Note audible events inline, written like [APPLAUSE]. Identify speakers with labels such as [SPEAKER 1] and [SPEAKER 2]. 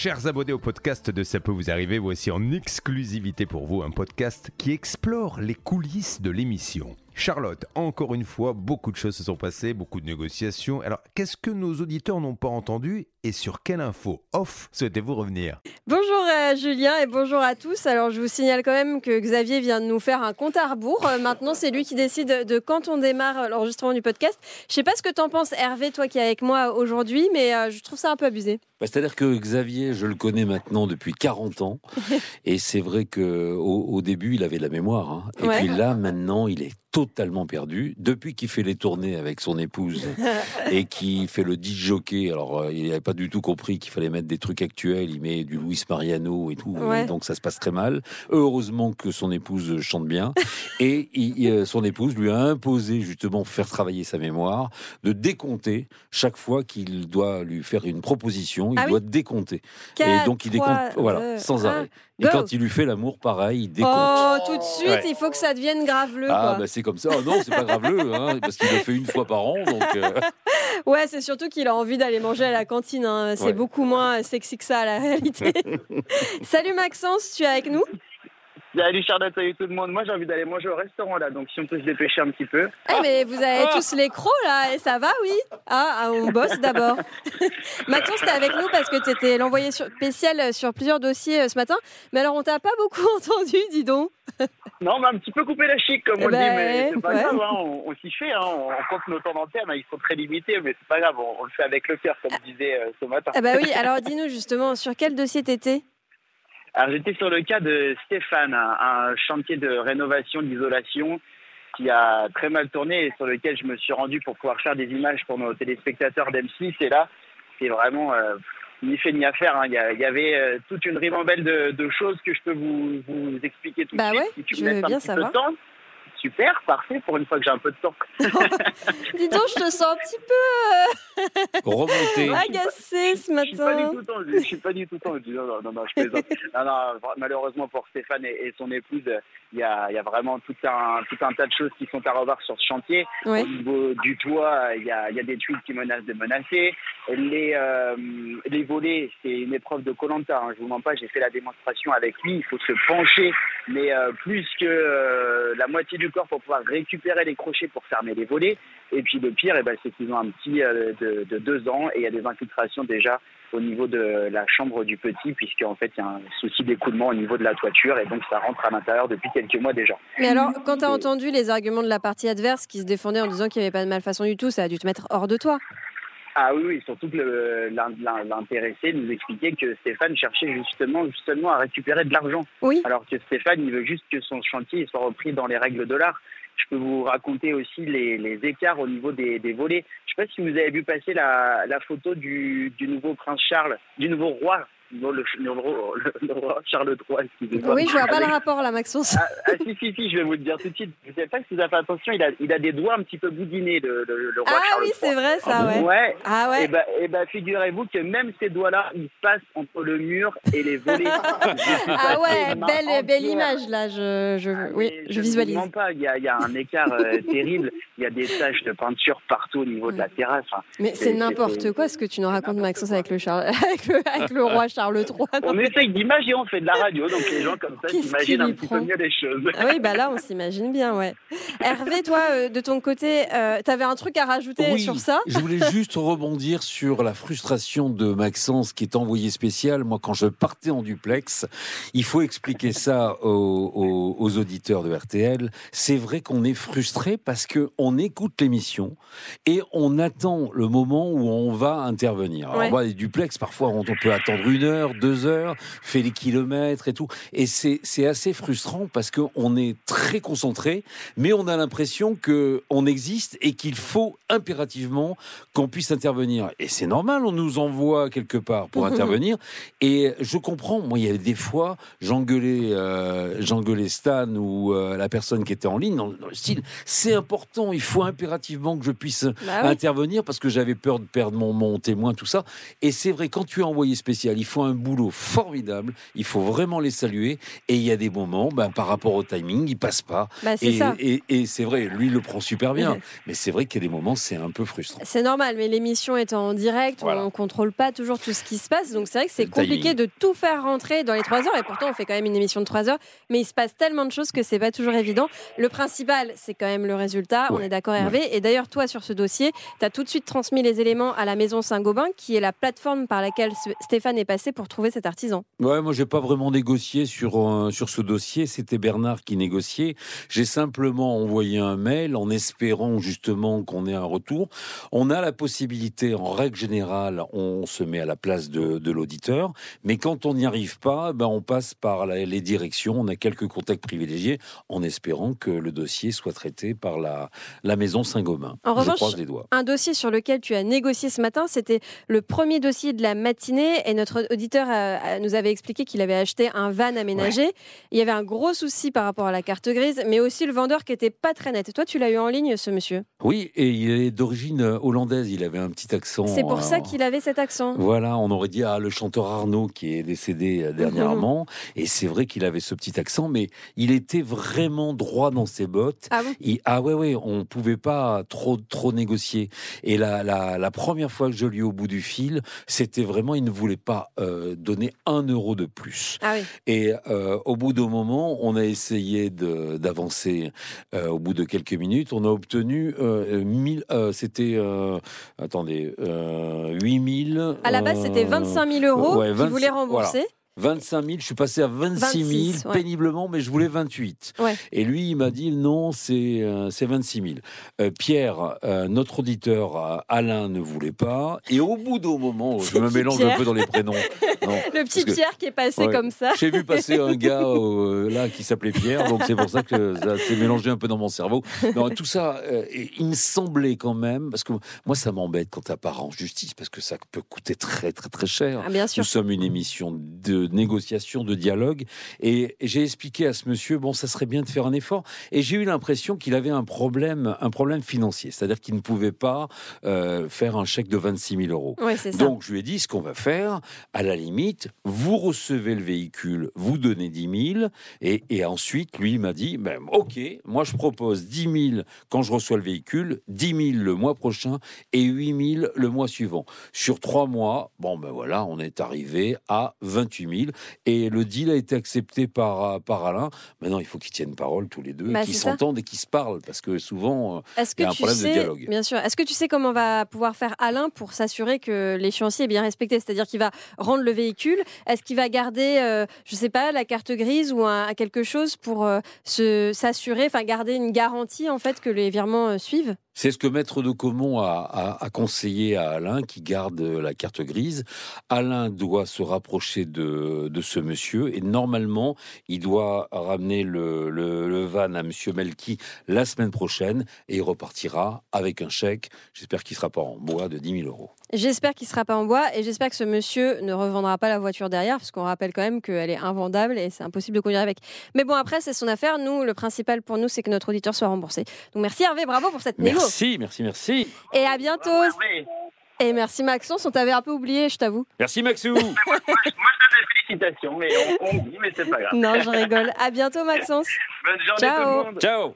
[SPEAKER 1] Chers abonnés au podcast de Ça peut vous arriver, voici en exclusivité pour vous un podcast qui explore les coulisses de l'émission. Charlotte, encore une fois, beaucoup de choses se sont passées, beaucoup de négociations. Alors, qu'est-ce que nos auditeurs n'ont pas entendu et sur quelle info off souhaitez-vous revenir?
[SPEAKER 2] Bonjour euh, Julien et bonjour à tous. Alors je vous signale quand même que Xavier vient de nous faire un compte à rebours. Euh, maintenant c'est lui qui décide de quand on démarre l'enregistrement du podcast. Je sais pas ce que t'en penses Hervé, toi qui es avec moi aujourd'hui, mais euh, je trouve ça un peu abusé.
[SPEAKER 3] Bah, C'est-à-dire que Xavier, je le connais maintenant depuis 40 ans [LAUGHS] et c'est vrai que au, au début il avait de la mémoire hein. et
[SPEAKER 2] Ouais.
[SPEAKER 3] puis là maintenant il est totalement perdu depuis qu'il fait les tournées avec son épouse [LAUGHS] et qui fait le DJ jockey. Alors euh, il n'avait pas du tout compris qu'il fallait mettre des trucs actuels. Il met du Luis Mariano et tout,
[SPEAKER 2] Ouais.
[SPEAKER 3] et donc ça se passe très mal. Heureusement que son épouse chante bien [LAUGHS] et il- euh, son épouse lui a imposé justement faire travailler sa mémoire de décompter chaque fois qu'il doit lui faire une proposition. Il
[SPEAKER 2] Ah oui.
[SPEAKER 3] doit décompter et donc il
[SPEAKER 2] trois,
[SPEAKER 3] décompte voilà
[SPEAKER 2] deux,
[SPEAKER 3] sans
[SPEAKER 2] un,
[SPEAKER 3] arrêt. Et
[SPEAKER 2] go.
[SPEAKER 3] quand il lui fait l'amour, pareil, il décompte.
[SPEAKER 2] Oh, tout de suite,
[SPEAKER 3] Ouais.
[SPEAKER 2] il faut que ça devienne graveleux.
[SPEAKER 3] Ah bah c'est comme ça. Oh, non, c'est pas graveleux, hein, parce qu'il le fait une fois par an, donc. euh, [LAUGHS]
[SPEAKER 2] Ouais, c'est surtout qu'il a envie d'aller manger à la cantine. hein. C'est
[SPEAKER 3] Ouais.
[SPEAKER 2] beaucoup moins sexy que ça, la réalité. [LAUGHS] Salut Maxence, tu es avec nous?
[SPEAKER 4] Salut Charlotte, salut tout le monde. Moi j'ai envie d'aller manger au restaurant là, donc si on peut se dépêcher un petit peu.
[SPEAKER 2] Eh, mais vous avez tous les crocs là, et ça va, oui ah, ah, on bosse d'abord. [LAUGHS] Maxence, t'es avec nous parce que tu étais l'envoyé spécial sur plusieurs dossiers euh, ce matin. Mais alors, on t'a pas beaucoup [LAUGHS] entendu, dis donc. [LAUGHS]
[SPEAKER 4] Non, on m'a un petit peu coupé la chic comme on
[SPEAKER 2] Eh ben,
[SPEAKER 4] dit, mais c'est pas
[SPEAKER 2] ouais.
[SPEAKER 4] grave, hein, on, on s'y fait. Hein, on, on compte nos temps d'antenne, hein, ils sont très limités, mais c'est pas grave, on, on le fait avec le cœur comme je disais euh, ce matin.
[SPEAKER 2] Ah bah oui, alors dis-nous justement, sur quel dossier t'étais?
[SPEAKER 4] Alors j'étais sur le cas de Stéphane, un, un chantier de rénovation, d'isolation qui a très mal tourné et sur lequel je me suis rendu pour pouvoir faire des images pour nos téléspectateurs d'M6. Et là, c'est vraiment euh, ni fait ni à faire. hein. Il y, a- il y avait euh, toute une ribambelle de, de choses que je peux vous, vous expliquer tout
[SPEAKER 2] Bah
[SPEAKER 4] de suite
[SPEAKER 2] ouais,
[SPEAKER 4] si tu
[SPEAKER 2] je
[SPEAKER 4] me laisses un petit peu de temps. Super, parfait, pour une fois que j'ai un peu de temps. [LAUGHS] [LAUGHS]
[SPEAKER 2] Dis donc, je te sens un petit peu
[SPEAKER 3] remonter.
[SPEAKER 2] agacée ce
[SPEAKER 4] Je suis pas du
[SPEAKER 2] matin.
[SPEAKER 4] tout tendu. Je suis pas du tout tendu. Non, non, non, non, je plaisante. [LAUGHS] Non, non, malheureusement pour Stéphane et, et son épouse, il y a, il y a vraiment tout un, tout un tas de choses qui sont à revoir sur ce chantier.
[SPEAKER 2] Ouais.
[SPEAKER 4] Au niveau du toit, il y a, il y a des tuiles qui menacent de menacer. Les, euh, les volets, c'est une épreuve de Colanta. Hein, je vous mens pas, j'ai fait la démonstration avec lui. Il faut se pencher, mais euh, plus que euh, la moitié du corps pour pouvoir récupérer les crochets pour fermer les volets. Et puis le pire, eh ben, c'est qu'ils ont un petit euh, de, de deux ans et il y a des infiltrations déjà au niveau de la chambre du petit, puisqu'en fait il y a un souci d'écoulement au niveau de la toiture et donc ça rentre à l'intérieur depuis quelques mois déjà.
[SPEAKER 2] Mais alors, quand t'as entendu les arguments de la partie adverse qui se défendait en disant qu'il n'y avait pas de malfaçon du tout, ça a dû te mettre hors de toi.
[SPEAKER 4] Ah oui, oui, surtout que l'intéressé nous expliquait que Stéphane cherchait justement, justement à récupérer de l'argent.
[SPEAKER 2] Oui.
[SPEAKER 4] Alors que Stéphane, il veut juste que son chantier soit repris dans les règles de l'art. Je peux vous raconter aussi les, écarts au niveau des, volets. Je ne sais pas si vous avez vu passer la, photo du nouveau prince Charles, du nouveau roi, non, le, le roi- le roi Charles III, excusez-moi.
[SPEAKER 2] Oui, je vois pas le
[SPEAKER 4] Avec-
[SPEAKER 2] rapport là, Maxence.
[SPEAKER 4] ah, ah, si, si, si, je vais vous le dire tout de suite. Je ne sais pas si vous avez fait attention, il a, il a des doigts un petit peu boudinés, le, le, roi
[SPEAKER 2] Ah
[SPEAKER 4] Charles
[SPEAKER 2] oui,
[SPEAKER 4] III.
[SPEAKER 2] c'est vrai ça, ouais.
[SPEAKER 4] Ouais,
[SPEAKER 2] Ah
[SPEAKER 4] et
[SPEAKER 2] ouais.
[SPEAKER 4] ben, eh ben, figurez-vous que même ces doigts-là, ils passent entre le mur et les volets. [LAUGHS]
[SPEAKER 2] Ah ouais, belle, belle image là, je, je,
[SPEAKER 4] Ah,
[SPEAKER 2] oui, je visualise.
[SPEAKER 4] mens pas, il y a, y a un écart euh, [LAUGHS] terrible. Il y a des taches de peinture partout au niveau de la terrasse. Enfin,
[SPEAKER 2] Mais
[SPEAKER 4] c'est-
[SPEAKER 2] n'importe quoi ce que tu nous racontes, Maxence, avec le, Charles, [LAUGHS] avec, le, avec le roi Charles III. Non,
[SPEAKER 4] on
[SPEAKER 2] mais-
[SPEAKER 4] essaye d'imaginer, on fait de la radio, donc les gens comme ça s'imaginent un petit peu mieux les choses.
[SPEAKER 2] Ah oui, bah là, on s'imagine bien, ouais. Hervé, toi, euh, de ton côté, euh, t'avais un truc à rajouter
[SPEAKER 3] Oui,
[SPEAKER 2] sur ça?
[SPEAKER 3] Je voulais juste rebondir sur la frustration de Maxence qui est envoyé spécial. Moi, quand je partais en duplex, il faut expliquer ça aux, aux- aux auditeurs de RTL. C'est vrai qu'on est frustré parce que on écoute l'émission et on attend le moment où on va intervenir. Alors
[SPEAKER 2] Ouais.
[SPEAKER 3] moi, les duplex, parfois, on, on peut attendre une heure, deux heures, fait les kilomètres et tout. Et c'est assez frustrant parce qu'on est très concentré, mais on a l'impression que on existe et qu'il faut impérativement qu'on puisse intervenir. Et c'est normal, on nous envoie quelque part pour [LAUGHS] intervenir. Et je comprends, moi, il y a des fois, j'engueulais, euh, Stan ou euh, la personne qui était en ligne dans, dans le style, c'est important, il faut impérativement que je puisse
[SPEAKER 2] Bah oui.
[SPEAKER 3] intervenir parce que j'avais peur de perdre mon, mon témoin, tout ça. Et c'est vrai, quand tu es envoyé spécial, il faut font un boulot formidable. Il faut vraiment les saluer. Et il y a des moments, ben, par rapport au timing, ils passent pas.
[SPEAKER 2] Bah,
[SPEAKER 3] et,
[SPEAKER 2] ça.
[SPEAKER 3] et- et c'est vrai, lui il le prend super bien. Mais c'est vrai qu'il y a des moments, c'est un peu frustrant.
[SPEAKER 2] C'est normal, mais l'émission étant en direct,
[SPEAKER 3] Voilà.
[SPEAKER 2] on ne contrôle pas toujours tout ce qui se passe. Donc c'est vrai que c'est compliqué
[SPEAKER 3] timing.
[SPEAKER 2] de tout faire rentrer dans les 3 heures. Et pourtant, on fait quand même une émission de 3 heures. Mais il se passe tellement de choses que c'est pas toujours évident. Le principal, c'est quand même le résultat. On est d'accord, Hervé. Et d'ailleurs, toi, sur ce dossier, tu as tout de suite transmis les éléments à la Maison Saint-Gobain, qui est la plateforme par laquelle Stéphane est passé pour trouver cet artisan.
[SPEAKER 3] Ouais, moi j'ai pas vraiment négocié sur euh, sur ce dossier. C'était Bernard qui négociait. J'ai simplement envoyé un mail en espérant justement qu'on ait un retour. On a la possibilité, en règle générale, on se met à la place de, de l'auditeur. Mais quand on n'y arrive pas, ben on passe par la- les directions. On a quelques contacts privilégiés, en espérant que le dossier soit traité par la la maison Saint-Gobain.
[SPEAKER 2] En
[SPEAKER 3] Je
[SPEAKER 2] revanche,
[SPEAKER 3] croise les doigts.
[SPEAKER 2] Un dossier sur lequel tu as négocié ce matin, c'était le premier dossier de la matinée et notre auditeur nous avait expliqué qu'il avait acheté un van aménagé. Il y avait un gros souci par rapport à la carte grise, mais aussi le vendeur qui était pas très net. Et toi, tu l'as eu en ligne, ce monsieur?
[SPEAKER 3] Oui, et il est d'origine euh, hollandaise. Il avait un petit accent.
[SPEAKER 2] C'est pour ça
[SPEAKER 3] euh,
[SPEAKER 2] qu'il avait cet accent.
[SPEAKER 3] Voilà, on aurait dit ah, le chanteur Arnaud qui est décédé euh, dernièrement. Et c'est vrai qu'il avait ce petit accent, mais il était vraiment droit dans ses bottes.
[SPEAKER 2] Ah bon?
[SPEAKER 3] Il- ah ouais, ouais, on pouvait pas trop, trop négocier. Et la, la, la première fois que je l'ai eu au bout du fil, c'était vraiment, il ne voulait pas euh, donner un euro de plus.
[SPEAKER 2] Ah oui.
[SPEAKER 3] Et euh, au bout d'un moment, on a essayé d'avancer. euh, au bout de quelques minutes, on a obtenu euh, 1000. euh, c'était euh, attendez, euh, 8000.
[SPEAKER 2] À la base, c'était
[SPEAKER 3] euh,
[SPEAKER 2] 25 000 euros
[SPEAKER 3] ouais,
[SPEAKER 2] qu'il
[SPEAKER 3] 26
[SPEAKER 2] voulait rembourser.
[SPEAKER 3] 25 000, je suis passé à 26 000
[SPEAKER 2] 26, ouais.
[SPEAKER 3] péniblement, mais je voulais 28.
[SPEAKER 2] Ouais.
[SPEAKER 3] Et lui, il m'a dit non, c'est euh, c'est 26 000. Euh, Pierre, euh, notre auditeur euh, Alain ne voulait pas. Et au bout d'un moment, je me mélange
[SPEAKER 2] Pierre
[SPEAKER 3] un peu dans les prénoms. Non, [LAUGHS]
[SPEAKER 2] Le petit
[SPEAKER 3] que-
[SPEAKER 2] Pierre qui est passé
[SPEAKER 3] Ouais.
[SPEAKER 2] comme ça.
[SPEAKER 3] j'ai vu passer un [LAUGHS] gars là qui s'appelait Pierre, donc c'est pour ça que ça s'est mélangé un peu dans mon cerveau. Non, tout ça, il me semblait quand même, parce que moi ça m'embête quand ça part en justice, parce que ça peut coûter très très très cher.
[SPEAKER 2] Ah, bien sûr.
[SPEAKER 3] Nous sommes une émission de négociation, de dialogue, et j'ai expliqué à ce monsieur, bon, ça serait bien de faire un effort, et j'ai eu l'impression qu'il avait un problème, un problème financier, c'est-à-dire qu'il ne pouvait pas euh, faire un chèque de 26 000 euros. Donc je lui ai dit ce qu'on va faire, à la limite, vous recevez le véhicule, vous donnez 10 000, et, et ensuite lui m'a dit, ben, ok, moi je propose 10 000 quand je reçois le véhicule, 10 000 le mois prochain et 8 000 le mois suivant. Sur trois mois, bon ben voilà, on est arrivé à 28 000 et le deal a été accepté par, euh, par Alain. Maintenant il faut qu'ils tiennent parole tous les deux,
[SPEAKER 2] Bah,
[SPEAKER 3] qu'ils s'entendent et qu'ils se parlent, parce que souvent... euh, il y a un problème de dialogue.
[SPEAKER 2] bien sûr, est-ce que tu sais comment va pouvoir faire Alain pour s'assurer que l'échéancier est bien respecté? C'est-à-dire qu'il va rendre le véhicule. Est-ce qu'il va garder, euh, je sais pas, la carte grise ou un, quelque chose pour euh, s'assurer, enfin garder une garantie en fait que les virements euh, suivent?
[SPEAKER 3] C'est ce que Maître de Caumont a, a- a conseillé à Alain, qui garde la carte grise. Alain doit se rapprocher de, de ce monsieur et normalement, il doit ramener le, le- le van à Monsieur Melki la semaine prochaine et il repartira avec un chèque. J'espère qu'il sera pas en bois de 10 000 euros.
[SPEAKER 2] J'espère qu'il sera pas en bois et j'espère que ce monsieur ne revendra pas la voiture derrière parce qu'on rappelle quand même qu'elle est invendable et c'est impossible de conduire avec. Mais bon après c'est son affaire. Nous le principal pour nous c'est que notre auditeur soit remboursé. Donc merci Hervé, bravo pour cette négo.
[SPEAKER 3] Merci, merci, merci.
[SPEAKER 2] Et à bientôt. Et merci Maxence, on t'avait un peu oublié, je t'avoue.
[SPEAKER 3] Merci Maxou. [LAUGHS]
[SPEAKER 4] moi, je donne des félicitations, mais on, on dit, mais c'est pas grave.
[SPEAKER 2] Non, je rigole. À bientôt Maxence.
[SPEAKER 4] Bonne journée
[SPEAKER 2] Ciao.
[SPEAKER 4] tout le monde.
[SPEAKER 3] Ciao.